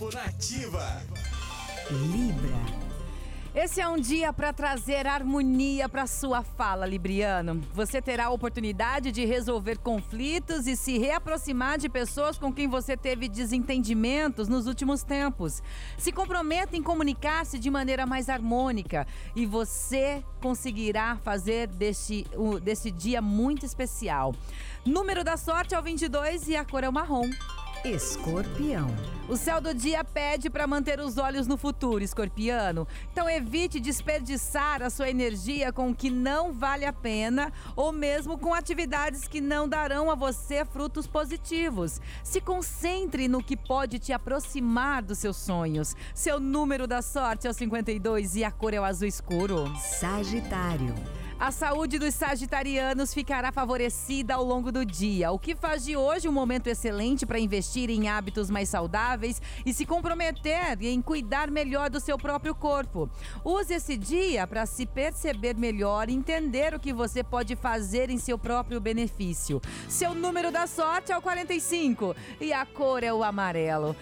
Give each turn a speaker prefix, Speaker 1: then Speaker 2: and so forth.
Speaker 1: Horóscopo Nativa.
Speaker 2: Libra. Esse é um dia para trazer harmonia para sua fala, Libriano. Você terá a oportunidade de resolver conflitos e se reaproximar de pessoas com quem você teve desentendimentos nos últimos tempos. Se comprometa em comunicar-se de maneira mais harmônica e você conseguirá fazer deste, deste dia muito especial. Número da sorte é o 22 e a cor é o marrom. Escorpião. O céu do dia pede para manter os olhos no futuro, escorpiano. Então evite desperdiçar a sua energia com o que não vale a pena ou mesmo com atividades que não darão a você frutos positivos. Se concentre no que pode te aproximar dos seus sonhos. Seu número da sorte é o 52 e a cor é o azul escuro. Sagitário. A saúde dos sagitarianos ficará favorecida ao longo do dia, o que faz de hoje um momento excelente para investir em hábitos mais saudáveis e se comprometer em cuidar melhor do seu próprio corpo. Use esse dia para se perceber melhor e entender o que você pode fazer em seu próprio benefício. Seu número da sorte é o 45 e a cor é o amarelo.